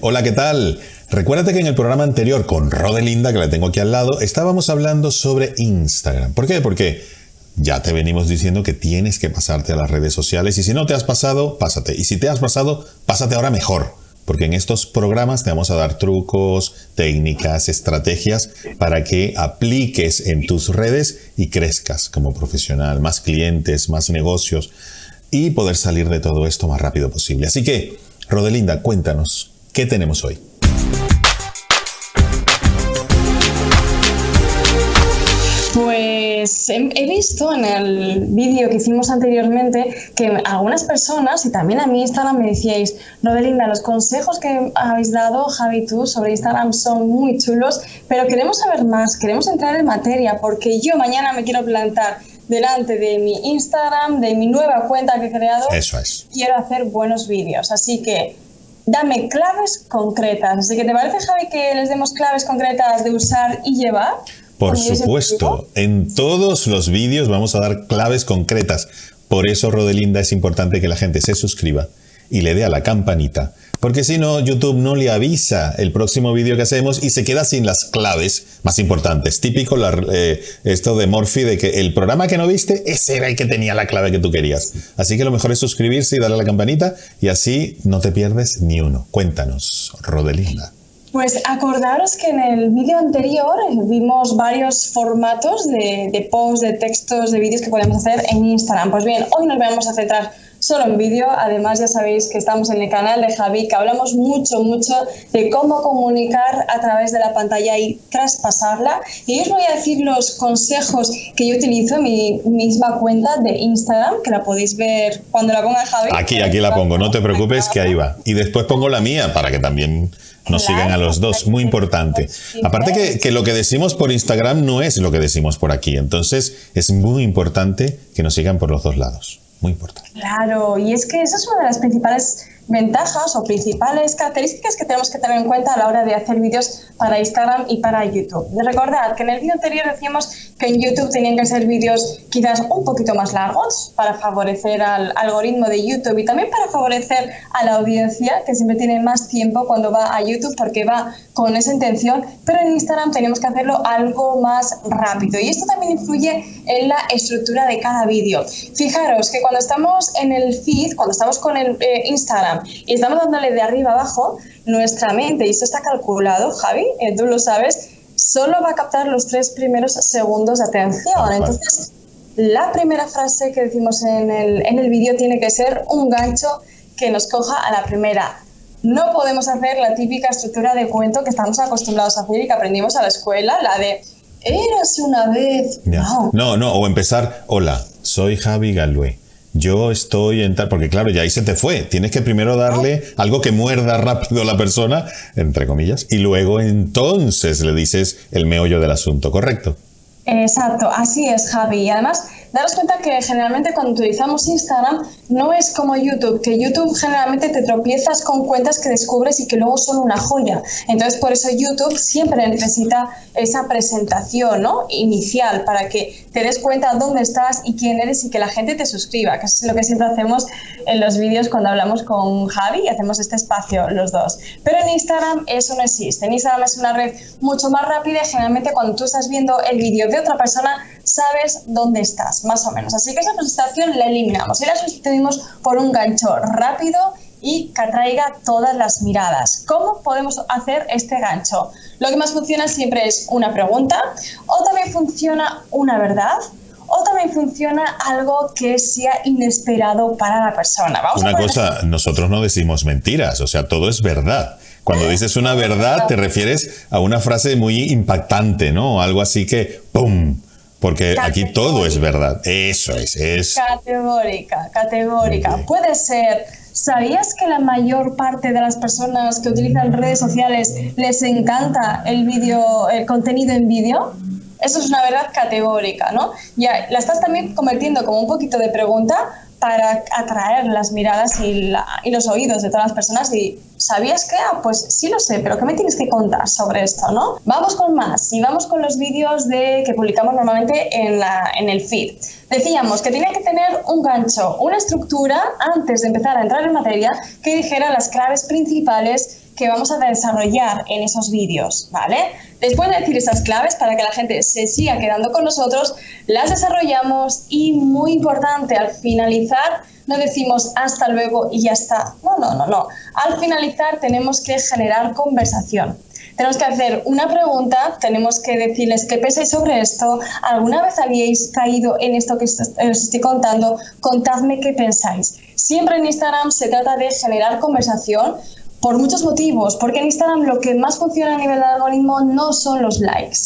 Hola, ¿qué tal? Recuérdate que en el programa anterior con Rodelinda, que la tengo aquí al lado, estábamos hablando sobre Instagram. ¿Por qué? Porque ya te venimos diciendo que tienes que pasarte a las redes sociales y si no te has pasado, pásate. Y si te has pasado, pásate ahora mejor. Porque en estos programas te vamos a dar trucos, técnicas, estrategias para que apliques en tus redes y crezcas como profesional, más clientes, más negocios y poder salir de todo esto más rápido posible. Así que, Rodelinda, cuéntanos, ¿qué tenemos hoy? Pues he visto en el vídeo que hicimos anteriormente que algunas personas y también a mi Instagram me decíais, Rodelinda, los consejos que habéis dado, Javi, tú, sobre Instagram son muy chulos, pero queremos saber más, queremos entrar en materia porque yo mañana me quiero plantar delante de mi Instagram, de mi nueva cuenta que he creado. Eso es. Quiero hacer buenos vídeos, así que dame claves concretas. Así que, ¿te parece, Javi, que les demos claves concretas de usar y llevar? Por supuesto, en todos los vídeos vamos a dar claves concretas. Por eso, Rodelinda, es importante que la gente se suscriba y le dé a la campanita. Porque si no, YouTube no le avisa el próximo vídeo que hacemos y se queda sin las claves más importantes. Típico eh, esto de Morphy, de que el programa que no viste, ese era el que tenía la clave que tú querías. Así que lo mejor es suscribirse y darle a la campanita y así no te pierdes ni uno. Cuéntanos, Rodelinda. Pues acordaros que en el vídeo anterior vimos varios formatos de, de posts, de textos, de vídeos que podemos hacer en Instagram. Pues bien, hoy nos vamos a centrar solo en vídeo. Además, ya sabéis que estamos en el canal de Javi, que hablamos mucho, mucho de cómo comunicar a través de la pantalla y traspasarla. Y os voy a decir los consejos que yo utilizo en mi misma cuenta de Instagram, que la podéis ver cuando la ponga Javi. Aquí, aquí la pongo, no te preocupes, que ahí va. Y después pongo la mía para que también nos sigan a los dos, muy importante. Aparte que, que, lo que decimos por Instagram no es lo que decimos por aquí, entonces es muy importante que nos sigan por los dos lados, muy importante. Claro, y es que esa es una de las principales ventajas o principales características que tenemos que tener en cuenta a la hora de hacer vídeos para Instagram y para YouTube. Recordad que en el vídeo anterior decíamos que en YouTube tenían que ser vídeos quizás un poquito más largos para favorecer al algoritmo de YouTube y también para favorecer a la audiencia que siempre tiene más tiempo cuando va a YouTube porque va con esa intención, pero en Instagram tenemos que hacerlo algo más rápido y esto también influye en la estructura de cada vídeo. Fijaros que cuando estamos en el feed, cuando estamos con el eh, Instagram y estamos dándole de arriba abajo, nuestra mente, y esto está calculado, Javi, eh, tú lo sabes, solo va a captar los tres primeros segundos de atención. Entonces, la primera frase que decimos en el, en el vídeo tiene que ser un gancho que nos coja a la primera. No podemos hacer la típica estructura de cuento que estamos acostumbrados a hacer y que aprendimos a la escuela, la de eras una vez. No. no, no, o empezar, hola, soy Javi Galway yo estoy en tal, porque claro, ya ahí se te fue. Tienes que primero darle algo que muerda rápido a la persona, entre comillas, y luego entonces le dices el meollo del asunto, ¿correcto? Exacto, así es, Javi. Y además, daros cuenta que generalmente cuando utilizamos Instagram no es como YouTube, que YouTube generalmente te tropiezas con cuentas que descubres y que luego son una joya. Entonces, por eso YouTube siempre necesita esa presentación ¿no? inicial para que te des cuenta dónde estás y quién eres y que la gente te suscriba, que es lo que siempre hacemos en los vídeos cuando hablamos con Javi y hacemos este espacio los dos. Pero en Instagram eso no existe. En Instagram es una red mucho más rápida y generalmente cuando tú estás viendo el vídeo de otra persona sabes dónde estás, más o menos. Así que esa presentación la eliminamos y la sustituimos por un gancho rápido y que atraiga todas las miradas. ¿Cómo podemos hacer este gancho? Lo que más funciona siempre es una pregunta o también funciona una verdad o también funciona algo que sea inesperado para la persona. Vamos una cosa, nosotros no decimos mentiras, o sea, todo es verdad. Cuando dices una verdad, te refieres a una frase muy impactante, ¿no? Algo así que ¡pum! Porque aquí todo es verdad. Eso es, es. Categórica, categórica. Puede ser. ¿Sabías que la mayor parte de las personas que utilizan redes sociales les encanta el vídeo, el contenido en vídeo? Eso es una verdad categórica, ¿no? Ya la estás también convirtiendo como un poquito de pregunta para atraer las miradas y, y los oídos de todas las personas y ¿Sabías que? Ah, pues sí lo sé, pero ¿qué me tienes que contar sobre esto, no? Vamos con más y vamos con los vídeos de, que publicamos normalmente en, la, en el feed. Decíamos que tenía que tener un gancho, una estructura, antes de empezar a entrar en materia, que dijera las claves principales que vamos a desarrollar en esos vídeos, ¿vale? Después de decir esas claves para que la gente se siga quedando con nosotros, las desarrollamos y muy importante, al finalizar no decimos hasta luego y ya está. No, no, no, no. Al finalizar tenemos que generar conversación. Tenemos que hacer una pregunta, tenemos que decirles qué pensáis sobre esto, alguna vez habíais caído en esto que os estoy contando, contadme qué pensáis. Siempre en Instagram se trata de generar conversación por muchos motivos, porque en Instagram lo que más funciona a nivel de algoritmo no son los likes.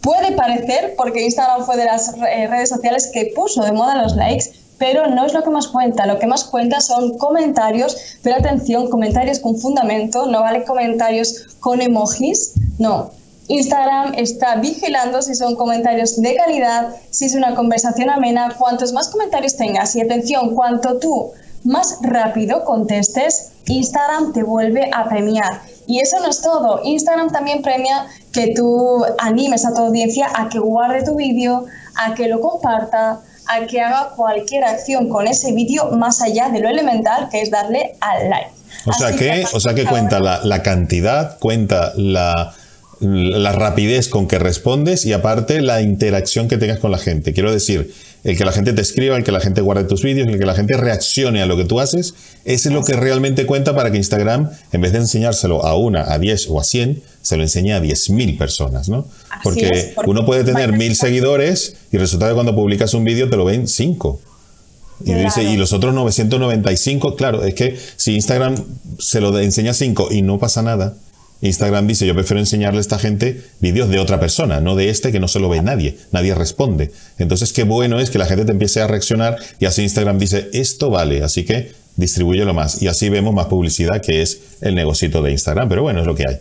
Puede parecer, porque Instagram fue de las eh, redes sociales que puso de moda los likes, pero no es lo que más cuenta. Lo que más cuenta son comentarios, pero atención, comentarios con fundamento, no vale comentarios con emojis, no. Instagram está vigilando si son comentarios de calidad, si es una conversación amena, cuantos más comentarios tengas y atención, cuanto tú más rápido contestes, Instagram te vuelve a premiar. Y eso no es todo. Instagram también premia que tú animes a tu audiencia a que guarde tu vídeo, a que lo comparta, a que haga cualquier acción con ese vídeo más allá de lo elemental que es darle al like. O sea que, o sea que cuenta la, cantidad, cuenta la, la rapidez con que respondes y aparte la interacción que tengas con la gente. Quiero decir, el que la gente te escriba, el que la gente guarde tus vídeos, el que la gente reaccione a lo que tú haces, ese es lo que realmente cuenta para que Instagram, en vez de enseñárselo a una, a diez o a cien, se lo enseñe a diez mil personas, ¿no? Porque, uno puede tener mil seguidores y resulta que cuando publicas un vídeo te lo ven cinco. Y, dice, y los otros 995, claro, es que si Instagram se lo enseña a cinco y no pasa nada, Instagram dice, yo prefiero enseñarle a esta gente vídeos de otra persona, no de este que no se lo ve nadie, nadie responde. Entonces, qué bueno es que la gente te empiece a reaccionar y así Instagram dice, esto vale, así que distribúyelo más. Y así vemos más publicidad, que es el negocito de Instagram, pero bueno, es lo que hay.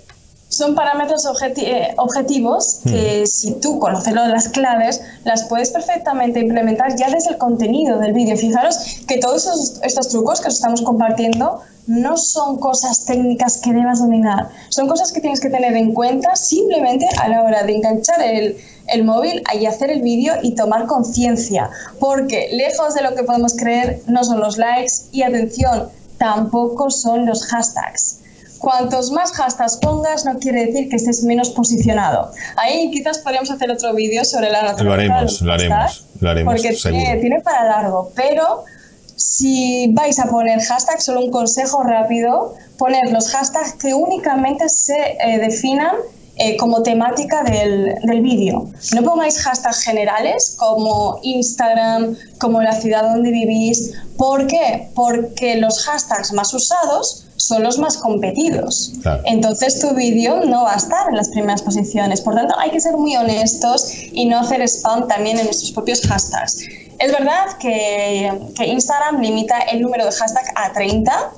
Son parámetros eh, objetivos que hmm. si tú conoces las claves, las puedes perfectamente implementar ya desde el contenido del vídeo. Fijaros que todos estos trucos que os estamos compartiendo no son cosas técnicas que debas dominar, son cosas que tienes que tener en cuenta simplemente a la hora de enganchar el, el móvil y hacer el vídeo y tomar conciencia, porque lejos de lo que podemos creer no son los likes y atención, tampoco son los hashtags. Cuantos más hashtags pongas no quiere decir que estés menos posicionado. Ahí quizás podríamos hacer otro vídeo sobre la naturaleza. Lo haremos, lo haremos, lo haremos. Porque tiene, tiene para largo, pero si vais a poner hashtags, solo un consejo rápido, poner los hashtags que únicamente se eh, definan eh, como temática del, del vídeo. No pongáis hashtags generales como Instagram, como la ciudad donde vivís. ¿Por qué? Porque los hashtags más usados son los más competidos. Entonces tu vídeo no va a estar en las primeras posiciones. Por tanto, hay que ser muy honestos y no hacer spam también en nuestros propios hashtags. Es verdad que, Instagram limita el número de hashtags a 30.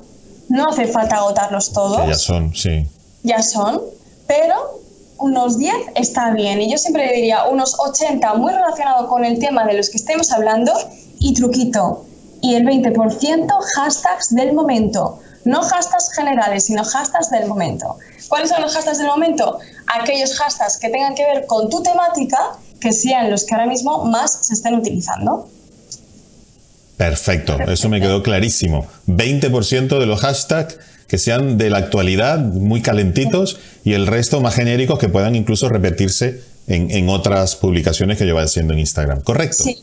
No hace falta agotarlos todos. ya son, sí. Ya son, pero unos 10 está bien. Y yo siempre diría unos 80 muy relacionado con el tema de los que estemos hablando y truquito. Y el 20% hashtags del momento. No hashtags generales, sino hashtags del momento. ¿Cuáles son los hashtags del momento? Aquellos hashtags que tengan que ver con tu temática que sean los que ahora mismo más se estén utilizando. Perfecto, eso me quedó clarísimo. 20% de los hashtags que sean de la actualidad, muy calentitos, y el resto más genéricos que puedan incluso repetirse en, otras publicaciones que yo vaya haciendo en Instagram. ¿Correcto? Sí.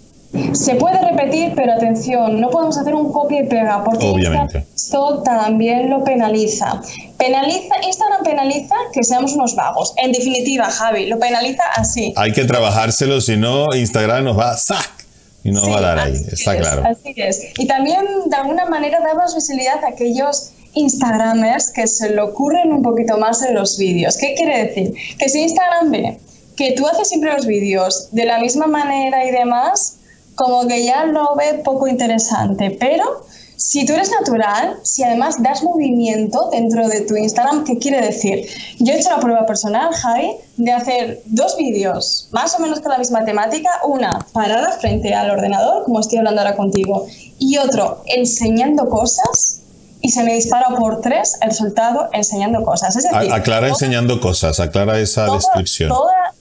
Se puede repetir, pero atención, no podemos hacer un copia y pega, porque Obviamente. esto también lo penaliza. Penaliza, Instagram penaliza que seamos unos vagos. En definitiva, Javi, lo penaliza así. Hay que trabajárselo, si no, Instagram nos va ¡sac! y nos va a dar ahí, está claro. Así es. Y también, de alguna manera, damos visibilidad a aquellos Instagramers que se le ocurren un poquito más en los vídeos. ¿Qué quiere decir? Que si Instagram ve que tú haces siempre los vídeos de la misma manera y demás, como que ya lo ve poco interesante. Pero si tú eres natural, si además das movimiento dentro de tu Instagram, ¿qué quiere decir? Yo he hecho la prueba personal, Javi, de hacer dos vídeos más o menos con la misma temática, una parada frente al ordenador, como estoy hablando ahora contigo, y otro enseñando cosas y se me dispara por tres el resultado enseñando cosas. Es decir, aclara enseñando cosas, aclara esa descripción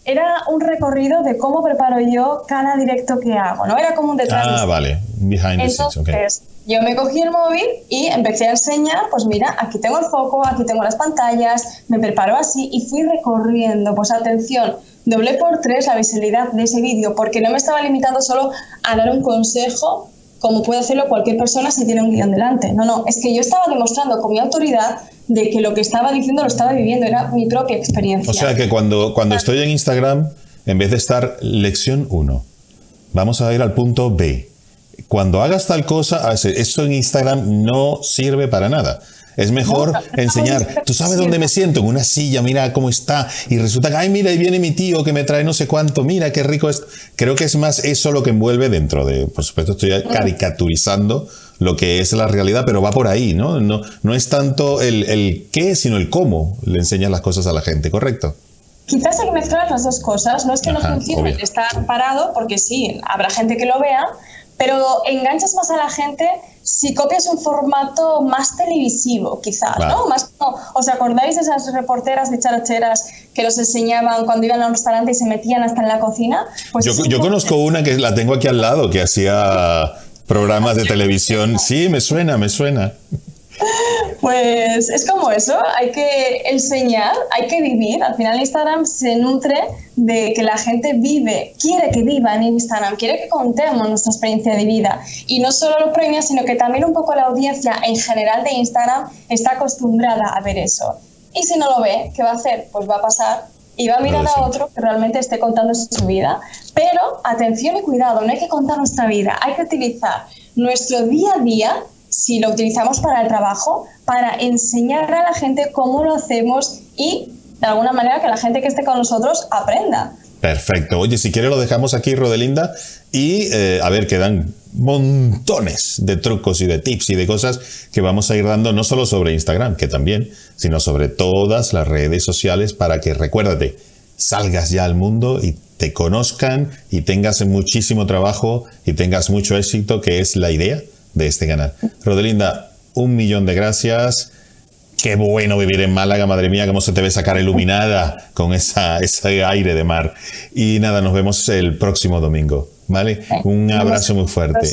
era un recorrido de cómo preparo yo cada directo que hago, ¿no? Era como un detrás. Ah, vale. Behind the Entonces, yo me cogí el móvil y empecé a enseñar, pues mira, aquí tengo el foco, aquí tengo las pantallas, me preparo así y fui recorriendo, pues atención, doblé por tres la visibilidad de ese vídeo porque no me estaba limitando solo a dar un consejo como puede hacerlo cualquier persona si tiene un guion delante. No, no, es que yo estaba demostrando con mi autoridad de que lo que estaba diciendo lo estaba viviendo, era mi propia experiencia. O sea que cuando, cuando estoy en Instagram, en vez de estar lección 1, vamos a ir al punto B. Cuando hagas tal cosa, esto en Instagram no sirve para nada. Es mejor enseñar. ¿Tú sabes dónde me siento? En una silla, mira cómo está. Y resulta que, ay, mira, ahí viene mi tío que me trae no sé cuánto. Mira qué rico es. Creo que es más eso lo que envuelve dentro de. Por supuesto, estoy caricaturizando lo que es la realidad, pero va por ahí, ¿no? No, no es tanto el, el qué, sino el cómo le enseñas las cosas a la gente, ¿correcto? Quizás hay que mezclar las dos cosas. No es que no funcione estar parado, porque sí, habrá gente que lo vea, pero enganchas más a la gente si copias un formato más televisivo, quizás, ¿no? Más ¿Os acordáis de esas reporteras de characheras que los enseñaban cuando iban a un restaurante y se metían hasta en la cocina? Pues yo, yo conozco una que la tengo aquí al lado, que hacía programas de televisión. Sí, me suena, me suena. Pues es como eso, hay que enseñar, hay que vivir. Al final Instagram se nutre de que la gente vive, quiere que viva en Instagram, quiere que contemos nuestra experiencia de vida. Y no solo los premios, sino que también un poco la audiencia en general de Instagram está acostumbrada a ver eso. Y si no lo ve, ¿qué va a hacer? Pues va a pasar y va a mirar a otro que realmente esté contando su vida. Pero atención y cuidado, no hay que contar nuestra vida, hay que utilizar nuestro día a día si lo utilizamos para el trabajo, para enseñar a la gente cómo lo hacemos y de alguna manera que la gente que esté con nosotros aprenda. Perfecto. Oye, si quiere lo dejamos aquí, Rodelinda. Y eh, a ver, quedan montones de trucos y de tips y de cosas que vamos a ir dando, no solo sobre Instagram, que también, sino sobre todas las redes sociales para que, recuérdate, salgas ya al mundo y te conozcan y tengas muchísimo trabajo y tengas mucho éxito, que es la idea de este canal. Rodelinda, un millón de gracias. Qué bueno vivir en Málaga, madre mía, cómo se te ve sacar iluminada con esa, ese aire de mar. Y nada, nos vemos el próximo domingo. ¿Vale? Un abrazo muy fuerte.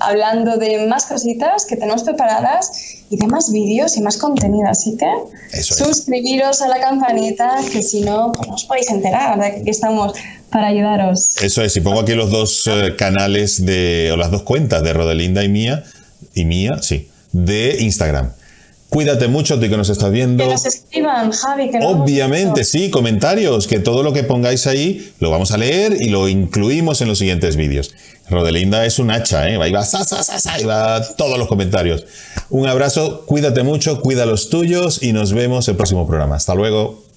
hablando de más cositas que tenemos preparadas y de más vídeos y más contenido. Así que suscribiros a la campanita, que si no, pues no os podéis enterar de que estamos para ayudaros. Eso es, y pongo aquí los dos eh, canales de, o las dos cuentas de Rodelinda y mía, y mía, sí, de Instagram. Cuídate mucho, tú que nos estás viendo. Que nos escriban, Javi. Que Obviamente, sí, comentarios, que todo lo que pongáis ahí lo vamos a leer y lo incluimos en los siguientes vídeos. Rodelinda es un hacha, ¿eh? Ahí va, sa, sa, sa, ahí va todos los comentarios. Un abrazo, cuídate mucho, cuida los tuyos y nos vemos el próximo programa. Hasta luego.